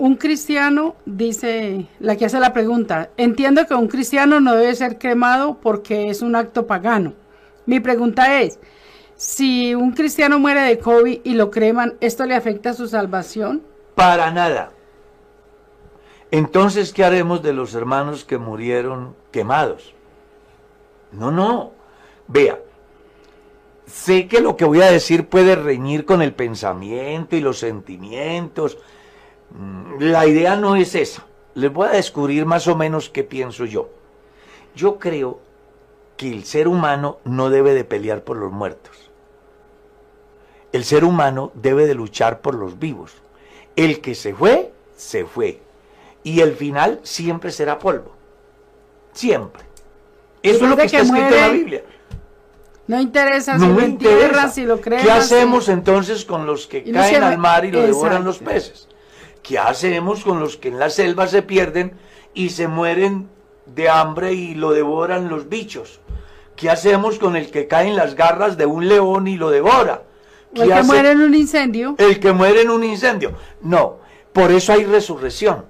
Speaker 2: un cristiano, dice la que hace la pregunta, entiendo que un cristiano no debe ser cremado porque es un acto pagano. Mi pregunta es, si un cristiano muere de COVID y lo creman, ¿esto le afecta a su salvación?
Speaker 1: Para nada. Entonces, ¿qué haremos de los hermanos que murieron quemados? No, no. Vea, sé que lo que voy a decir puede reñir con el pensamiento y los sentimientos. Mm, La idea no es esa. Les voy a descubrir más o menos qué pienso yo. Yo creo que el ser humano no debe de pelear por los muertos. El ser humano debe de luchar por los vivos. El que se fue, se fue. Y el final siempre será polvo. Siempre. Eso es lo que está escrito en la Biblia.
Speaker 2: No interesa
Speaker 1: No
Speaker 2: si lo
Speaker 1: interesa.
Speaker 2: si lo creman.
Speaker 1: ¿Qué hacemos entonces con los que
Speaker 2: Y no
Speaker 1: caen
Speaker 2: se
Speaker 1: al mar y lo devoran los peces? ¿Qué hacemos con los que en la selva se pierden y se mueren de hambre y lo devoran los bichos? ¿Qué hacemos con el que cae en las garras de un león y lo devora?
Speaker 2: El
Speaker 1: ¿Qué
Speaker 2: que
Speaker 1: hace-
Speaker 2: muere en un incendio.
Speaker 1: el que muere en un incendio. No, por eso hay resurrección.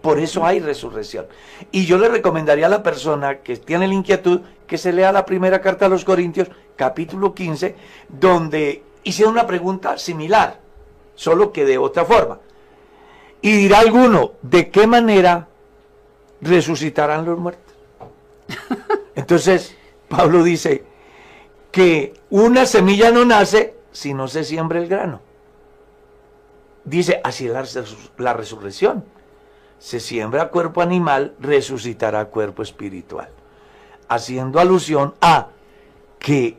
Speaker 1: Por eso hay resurrección. Y yo le recomendaría a la persona que tiene la inquietud que se lea la primera carta a los Corintios, capítulo 15, donde hice una pregunta similar, solo que de otra forma. Y dirá alguno, ¿de qué manera resucitarán los muertos? Entonces, Pablo dice que una semilla no nace si no se siembra el grano. Dice, así es la, la resurrección. Se siembra cuerpo animal, resucitará cuerpo espiritual. Haciendo alusión a que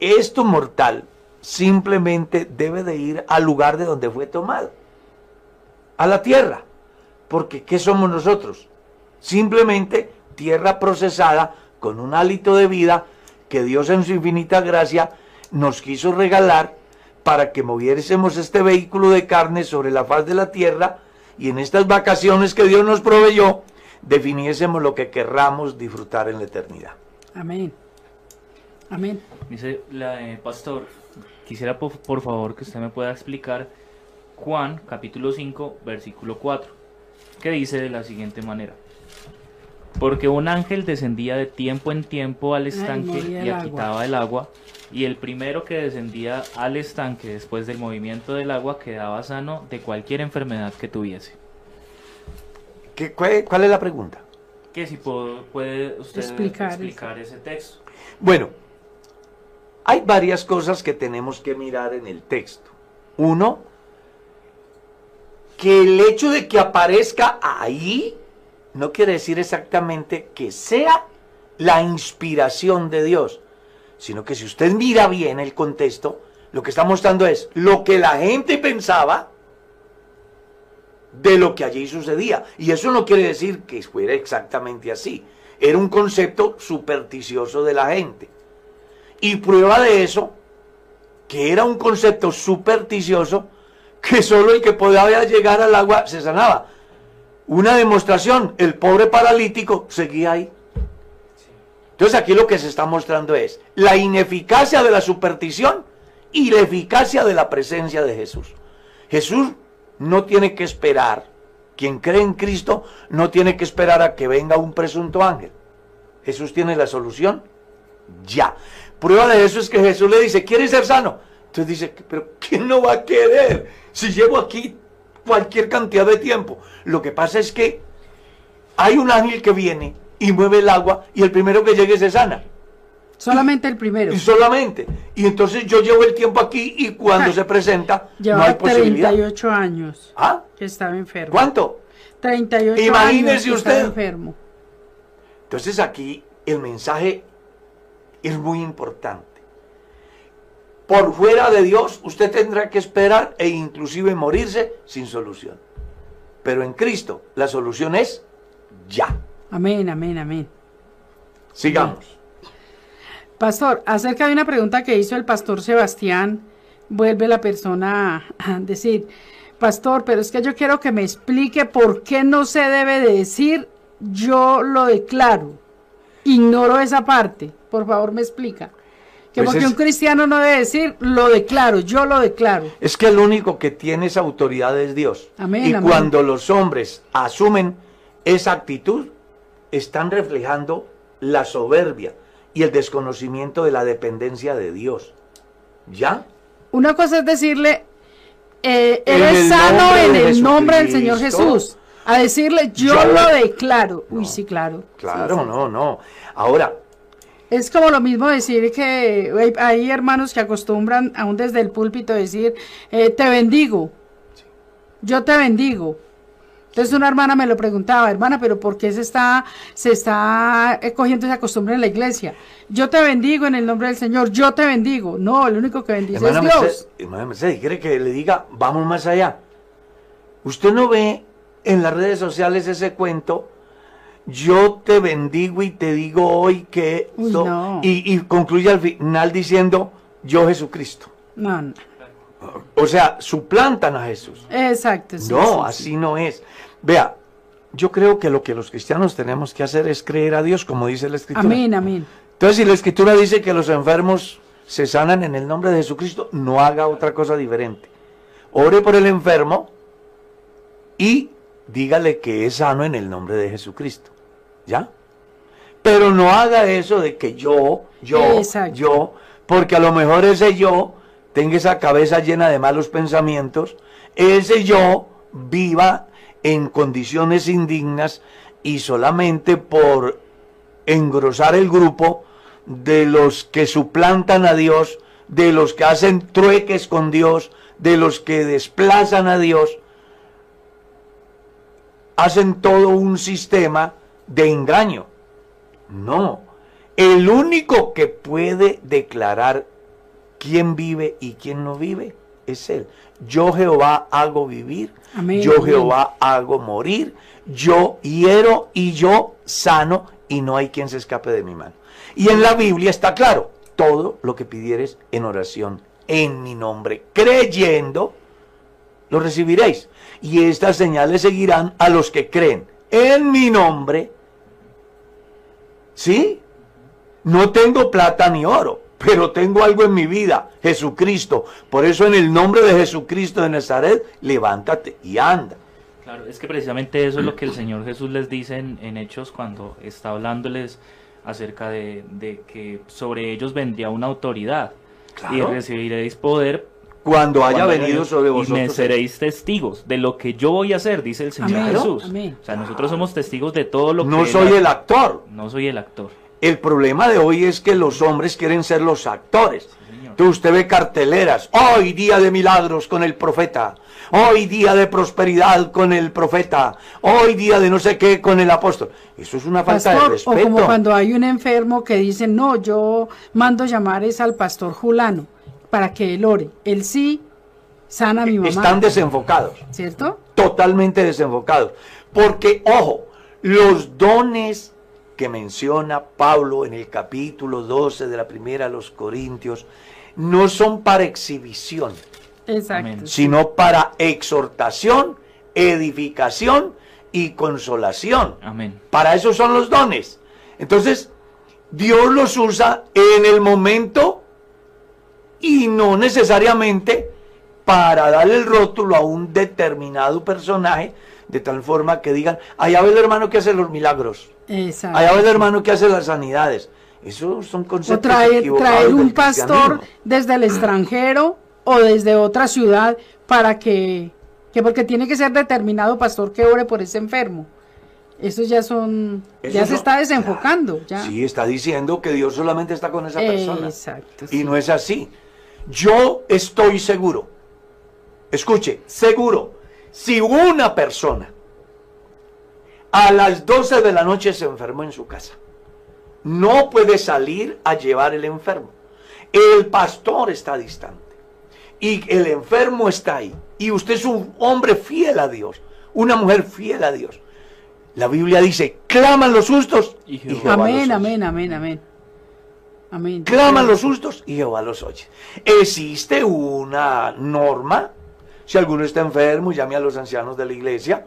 Speaker 1: esto mortal simplemente debe de ir al lugar de donde fue tomado. A la tierra. Porque ¿qué somos nosotros? Simplemente tierra procesada con un hálito de vida que Dios en su infinita gracia nos quiso regalar para que moviésemos este vehículo de carne sobre la faz de la tierra y en estas vacaciones que Dios nos proveyó definiésemos lo que querramos disfrutar en la eternidad.
Speaker 2: Amén. Amén.
Speaker 3: Dice la eh, pastor, quisiera por, por favor que usted me pueda explicar Juan capítulo 5 versículo 4, que dice de la siguiente manera. Porque un ángel descendía de tiempo en tiempo al estanque
Speaker 2: el
Speaker 3: y
Speaker 2: agua.
Speaker 3: quitaba el agua, y el primero que descendía al estanque después del movimiento del agua quedaba sano de cualquier enfermedad que tuviese.
Speaker 1: ¿Qué- cuál, cuál es la pregunta?
Speaker 3: Que si puedo- puede usted
Speaker 2: Explicar
Speaker 3: explicar, ese texto.
Speaker 1: Bueno, hay varias cosas que tenemos que mirar en el texto. Uno, que el hecho de que aparezca ahí no quiere decir exactamente que sea la inspiración de Dios, sino que si usted mira bien el contexto, lo que está mostrando es lo que la gente pensaba de lo que allí sucedía. Y eso no quiere decir que fuera exactamente así. Era un concepto supersticioso de la gente. Y prueba de eso, que era un concepto supersticioso, que solo el que podía llegar al agua se sanaba. Una demostración, el pobre paralítico seguía ahí. Entonces aquí lo que se está mostrando es la ineficacia de la superstición y la eficacia de la presencia de Jesús. Jesús no tiene que esperar Quien cree en Cristo no tiene que esperar a que venga un presunto ángel. Jesús tiene la solución ya. Prueba de eso es que Jesús le dice, ¿quieres ser sano? Entonces dice, pero ¿quién no va a querer si llevo aquí cualquier cantidad de tiempo? Lo que pasa es que hay un ángel que viene y mueve el agua y el primero que llegue se sana.
Speaker 2: Solamente el primero.
Speaker 1: Y solamente. Y entonces yo llevo el tiempo aquí y cuando se presenta no hay posibilidad.
Speaker 2: 38 años
Speaker 1: ¿Ah?
Speaker 2: que estaba enfermo.
Speaker 1: ¿Cuánto?
Speaker 2: 38
Speaker 1: Imagínese
Speaker 2: años
Speaker 1: usted.
Speaker 2: estaba enfermo.
Speaker 1: Entonces aquí el mensaje es muy importante. Por fuera de Dios usted tendrá que esperar e inclusive morirse sin solución. Pero en Cristo la solución es ya.
Speaker 2: Amén, amén, amén.
Speaker 1: Sigamos.
Speaker 2: Pastor, acerca de una pregunta que hizo el pastor Sebastián, vuelve la persona a decir, pastor, pero es que yo quiero que me explique por qué no se debe de decir yo lo declaro. Ignoro esa parte. Por favor, me explica. Que
Speaker 1: Pues
Speaker 2: porque
Speaker 1: es-
Speaker 2: un cristiano no debe decir lo declaro, yo lo declaro.
Speaker 1: Es que el único que tiene esa autoridad es Dios.
Speaker 2: Amén,
Speaker 1: y
Speaker 2: amén.
Speaker 1: cuando los hombres asumen esa actitud, están reflejando la soberbia y el desconocimiento de la dependencia de Dios. ¿Ya?
Speaker 2: Una cosa es decirle, eh, eres sano en el nombre del Señor. Jesús. A decirle, yo,
Speaker 1: Yo
Speaker 2: lo declaro. Uy,
Speaker 1: No.
Speaker 2: sí, claro.
Speaker 1: Claro,
Speaker 2: Sí, sí.
Speaker 1: no, no. Ahora,
Speaker 2: Es como lo mismo decir que hay, hay hermanos que acostumbran, aún desde el púlpito, decir, eh, te bendigo. Yo te bendigo. Entonces una hermana me lo preguntaba, hermana, pero ¿por qué se está, se está cogiendo esa costumbre en la iglesia? Yo te bendigo en el nombre del Señor, yo te bendigo. No, el único que bendice
Speaker 1: hermana
Speaker 2: es Dios.
Speaker 1: Mercedes, hermana Mercedes, ¿quiere que le diga, vamos más allá? Usted no ve en las redes sociales ese cuento, yo te bendigo y te digo hoy que...
Speaker 2: Uy,
Speaker 1: esto",
Speaker 2: no.
Speaker 1: y, y concluye al final diciendo, yo Jesucristo.
Speaker 2: No, no.
Speaker 1: O sea, suplantan a Jesús.
Speaker 2: Exacto. sí,
Speaker 1: no,
Speaker 2: sí,
Speaker 1: así
Speaker 2: sí.
Speaker 1: no es. Vea, yo creo que lo que los cristianos tenemos que hacer es creer a Dios, como dice la Escritura.
Speaker 2: Amén, amén.
Speaker 1: Entonces, si la Escritura dice que los enfermos se sanan en el nombre de Jesucristo, no haga otra cosa diferente. Ore por el enfermo y dígale que es sano en el nombre de Jesucristo. ¿Ya? Pero no haga eso de que yo, yo,
Speaker 2: Exacto.
Speaker 1: yo, porque a lo mejor ese yo tenga esa cabeza llena de malos pensamientos, ese yo viva en condiciones indignas y solamente por engrosar el grupo de los que suplantan a Dios, de los que hacen trueques con Dios, de los que desplazan a Dios, hacen todo un sistema de engaño. No, el único que puede declarar quién vive y quién no vive es Él. Yo Jehová hago vivir,
Speaker 2: Amén,
Speaker 1: yo
Speaker 2: amén.
Speaker 1: Jehová hago morir, yo hiero y yo sano y no hay quien se escape de mi mano. Y en la Biblia está claro, todo lo que pidieres en oración en mi nombre, creyendo, lo recibiréis. Y estas señales seguirán a los que creen en mi nombre. ¿Sí? No tengo plata ni oro, pero tengo algo en mi vida, Jesucristo. Por eso en el nombre de Jesucristo de Nazaret, levántate y anda.
Speaker 3: Claro, es que precisamente eso es lo que el Señor Jesús les dice en, en Hechos cuando está hablándoles acerca de, de que sobre ellos vendría una autoridad y recibiréis poder
Speaker 1: Cuando haya
Speaker 3: cuando
Speaker 1: venido sobre
Speaker 3: y me
Speaker 1: vosotros.
Speaker 3: seréis testigos de lo que yo voy a hacer, dice el Señor
Speaker 2: Amén,
Speaker 3: Jesús.
Speaker 2: amén.
Speaker 3: O sea, nosotros somos testigos de todo lo que
Speaker 1: No soy el actor.
Speaker 3: No soy el actor.
Speaker 1: El problema de hoy es que los hombres quieren ser los actores. Entonces usted ve carteleras. Hoy día de milagros con el profeta. Hoy día de prosperidad con el profeta. Hoy día de no sé qué con el apóstol. Eso es una falta de
Speaker 2: Pastor, o
Speaker 1: respeto.
Speaker 2: como cuando hay un enfermo que dice, no, yo mando llamar es al pastor Julano para que él ore. Él sí sana a mi mamá.
Speaker 1: Están desenfocados.
Speaker 2: ¿Cierto?
Speaker 1: totalmente desenfocados. Porque, ojo, los dones que menciona Pablo en el capítulo 12 de la primera a los Corintios no son para exhibición,
Speaker 2: Exacto.
Speaker 1: Sino para exhortación, edificación y consolación.
Speaker 3: Amén.
Speaker 1: Para eso son los dones. Entonces, Dios los usa en el momento y no necesariamente para darle el rótulo a un determinado personaje de tal forma que digan, allá ve el hermano que hace los milagros,
Speaker 2: Exacto.
Speaker 1: allá ve el hermano que hace las sanidades. Eso son
Speaker 2: O
Speaker 1: conceptos
Speaker 2: traer,
Speaker 1: equivocados
Speaker 2: traer un pastor desde el extranjero o desde otra ciudad para que, que porque tiene que ser determinado pastor que ore por ese enfermo. Estos ya son,
Speaker 1: Eso
Speaker 2: ya se está desenfocando. Ya.
Speaker 1: Sí, está diciendo que Dios solamente está con esa persona.
Speaker 2: Exacto.
Speaker 1: Y
Speaker 2: sí.
Speaker 1: no es así. Yo estoy seguro, escuche, seguro, si una persona a las 12 de la noche se enfermó en su casa, no puede salir a llevar el enfermo. El pastor está distante y el enfermo está ahí. Y usted es un hombre fiel a Dios, una mujer fiel a Dios. La Biblia dice, claman los justos
Speaker 3: Y Jehová
Speaker 1: Jehová los
Speaker 2: Amén,
Speaker 1: oye.
Speaker 2: amén, amén, amén. Amén.
Speaker 1: Claman los justos y Jehová los oye. Existe una norma. Si alguno está enfermo, llame a los ancianos de la iglesia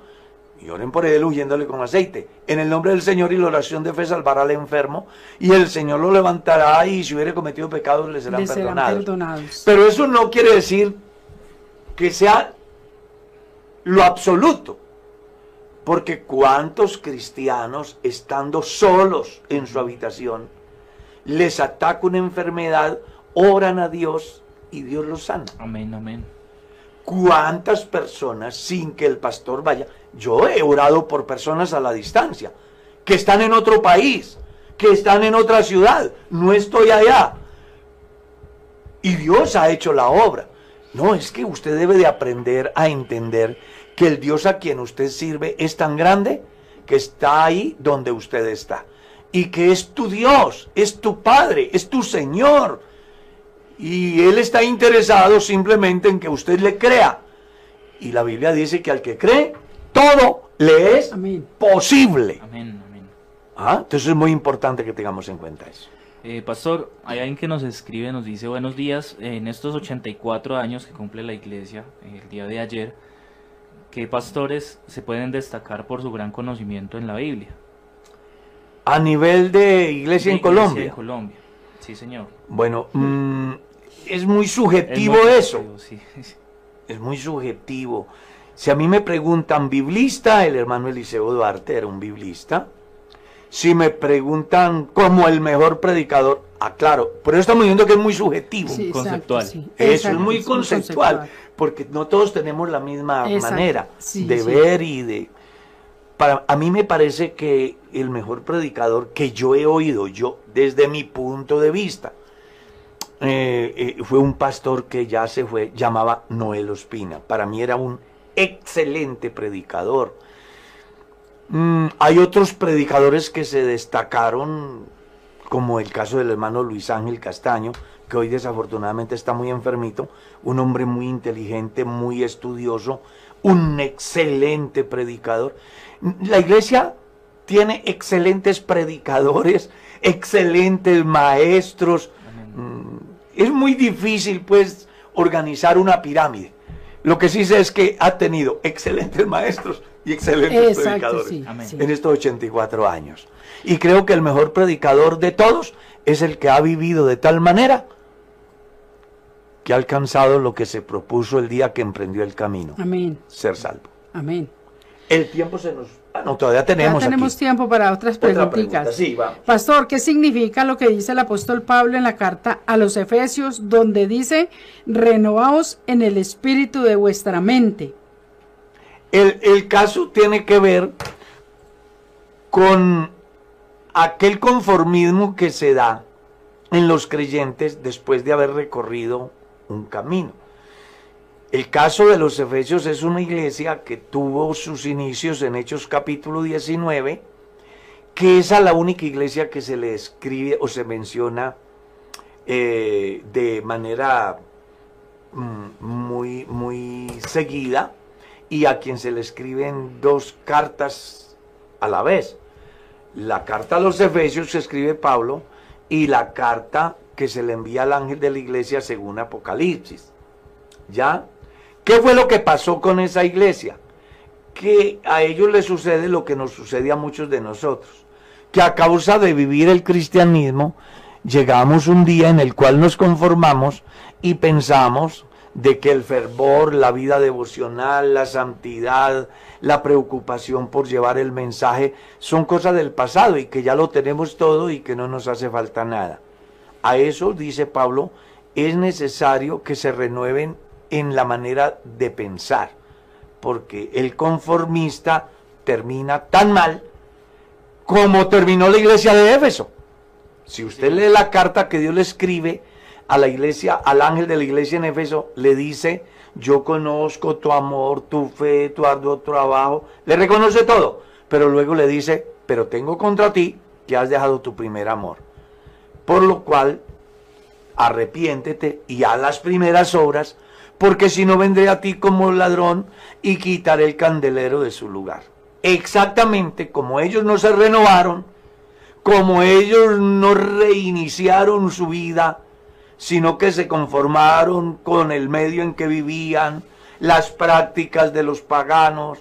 Speaker 1: y oren por él huyéndole con aceite. En el nombre del Señor y la oración de fe salvará al enfermo y el Señor lo levantará y si hubiere cometido pecados le serán
Speaker 2: Les serán
Speaker 1: perdonados.
Speaker 2: perdonados.
Speaker 1: Pero eso no quiere decir que sea lo absoluto. Porque cuántos cristianos estando solos en su habitación les ataca una enfermedad, oran a Dios y Dios los sana.
Speaker 3: Amén, amén.
Speaker 1: ¿Cuántas personas sin que el pastor vaya? Yo he orado por personas a la distancia, que están en otro país, que están en otra ciudad, no estoy allá. Y Dios ha hecho la obra. No, es que usted debe de aprender a entender que el Dios a quien usted sirve es tan grande que está ahí donde usted está. Y que es tu Dios, es tu Padre, es tu Señor. Y Él está interesado simplemente en que usted le crea. Y la Biblia dice que al que cree, todo le es
Speaker 2: Amén.
Speaker 1: posible.
Speaker 3: Amén, amén.
Speaker 1: ¿Ah? Entonces es muy importante que tengamos en cuenta eso.
Speaker 3: Eh, pastor, hay alguien que nos escribe, nos dice buenos días, en estos 84 años que cumple la iglesia, el día de ayer, ¿qué pastores se pueden destacar por su gran conocimiento en la Biblia?
Speaker 1: A nivel de iglesia
Speaker 3: De
Speaker 1: en Colombia.
Speaker 3: En Colombia, sí señor.
Speaker 1: Bueno, mm, es muy
Speaker 3: Es
Speaker 1: subjetivo
Speaker 3: muy
Speaker 1: eso.
Speaker 3: sí.
Speaker 1: Es muy subjetivo. Si a mí me preguntan biblista, el hermano Eliseo Duarte era un biblista. Si me preguntan como el mejor predicador, ah, claro, pero estamos viendo que es muy subjetivo.
Speaker 2: Sí, exacto,
Speaker 3: conceptual.
Speaker 2: sí.
Speaker 1: Eso
Speaker 2: Exacto,
Speaker 1: es muy conceptual, porque no todos tenemos la misma
Speaker 2: Exacto,
Speaker 1: manera
Speaker 2: sí,
Speaker 1: de
Speaker 2: sí.
Speaker 1: ver y de... Para, a mí me parece que el mejor predicador que yo he oído, yo desde mi punto de vista, eh, eh, fue un pastor que ya se fue, llamaba Noel Ospina. Para mí era un excelente predicador. Mm, hay otros predicadores que se destacaron, como el caso del hermano Luis Ángel Castaño, que hoy desafortunadamente está muy enfermito, un hombre muy inteligente, muy estudioso, un excelente predicador. La iglesia tiene excelentes predicadores, excelentes maestros. Mm, Es muy difícil, pues, organizar una pirámide. Lo que sí sé es que ha tenido excelentes maestros y excelentes
Speaker 2: Exacto,
Speaker 1: predicadores
Speaker 2: sí.
Speaker 1: en estos 84 años. Y creo que el mejor predicador de todos es el que ha vivido de tal manera que ha alcanzado lo que se propuso el día que emprendió el camino,
Speaker 2: Amén,
Speaker 1: ser salvo.
Speaker 2: amén.
Speaker 1: El tiempo se nos... No, todavía tenemos,
Speaker 2: ya tenemos
Speaker 1: aquí.
Speaker 2: tiempo para otras
Speaker 1: Otra
Speaker 2: preguntitas.
Speaker 1: pregunta, sí, vamos.
Speaker 2: Pastor, ¿qué significa lo que dice el apóstol Pablo en la carta a los Efesios, donde dice, renovaos en el espíritu de vuestra mente?
Speaker 1: El, el caso tiene que ver con aquel conformismo que se da en los creyentes después de haber recorrido un camino. El caso de los Efesios es una iglesia que tuvo sus inicios en Hechos capítulo 19, que es a la única iglesia que se le escribe o se menciona eh, de manera mm, muy, muy seguida y a quien se le escriben dos cartas a la vez. La carta a los Efesios se escribe Pablo y la carta que se le envía al ángel de la iglesia según Apocalipsis. ¿Ya? ¿Qué fue lo que pasó con esa iglesia? Que a ellos les sucede lo que nos sucede a muchos de nosotros. Que a causa de vivir el cristianismo, llegamos un día en el cual nos conformamos y pensamos de que el fervor, la vida devocional, la santidad, la preocupación por llevar el mensaje son cosas del pasado y que ya lo tenemos todo y que no nos hace falta nada. A eso, dice Pablo, es necesario que se renueven en la manera de pensar, porque el conformista termina tan mal como terminó la iglesia de Éfeso. Si usted lee la carta que Dios le escribe a la iglesia, al ángel de la iglesia en Éfeso, le dice, yo conozco tu amor, tu fe, tu arduo trabajo, le reconoce todo, pero luego le dice, pero tengo contra ti que has dejado tu primer amor. Por lo cual, arrepiéntete y haz las primeras obras, porque si no vendré a ti como ladrón y quitaré el candelero de su lugar. Exactamente como ellos no se renovaron, como ellos no reiniciaron su vida, sino que se conformaron con el medio en que vivían, las prácticas de los paganos,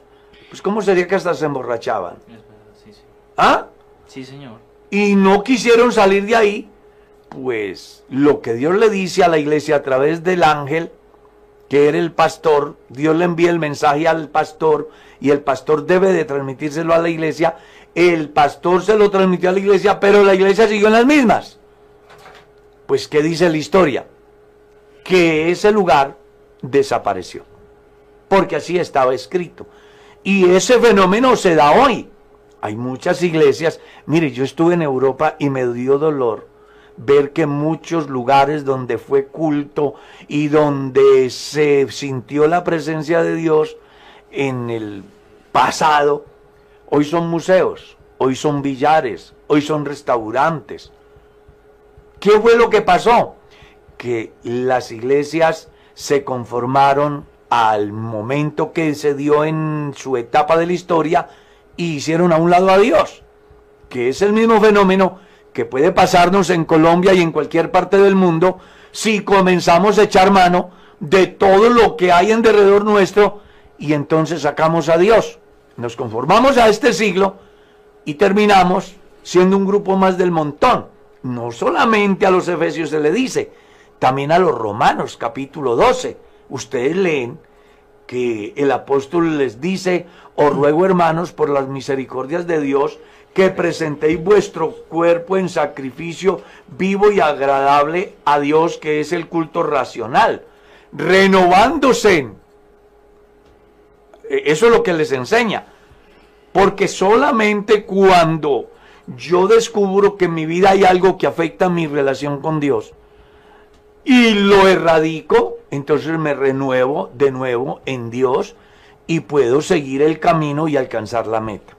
Speaker 1: pues ¿cómo sería que hasta se emborrachaban?
Speaker 3: Sí, sí.
Speaker 1: ¿Ah?
Speaker 3: Sí, señor.
Speaker 1: Y no quisieron salir de ahí, pues lo que Dios le dice a la iglesia a través del ángel, que era el pastor, Dios le envía el mensaje al pastor y el pastor debe de transmitírselo a la iglesia, el pastor se lo transmitió a la iglesia, pero la iglesia siguió en las mismas. Pues, ¿qué dice la historia? Que ese lugar desapareció, porque así estaba escrito. Y ese fenómeno se da hoy. Hay muchas iglesias, mire, yo estuve en Europa y me dio dolor ver que muchos lugares donde fue culto y donde se sintió la presencia de Dios en el pasado, hoy son museos, hoy son billares, hoy son restaurantes. ¿Qué fue lo que pasó? Que las iglesias se conformaron al momento que se dio en su etapa de la historia y hicieron a un lado a Dios, que es el mismo fenómeno que puede pasarnos en Colombia y en cualquier parte del mundo si comenzamos a echar mano de todo lo que hay en derredor nuestro y entonces sacamos a Dios. Nos conformamos a este siglo y terminamos siendo un grupo más del montón. No solamente a los efesios se le dice, también a los romanos, capítulo 12. Ustedes leen que el apóstol les dice, os ruego hermanos por las misericordias de Dios, que presentéis vuestro cuerpo en sacrificio vivo y agradable a Dios, que es el culto racional, renovándose. E, eso es lo que les enseña. Porque solamente cuando yo descubro que en mi vida hay algo que afecta mi relación con Dios y lo erradico, entonces me renuevo de nuevo en Dios y puedo seguir el camino y alcanzar la meta.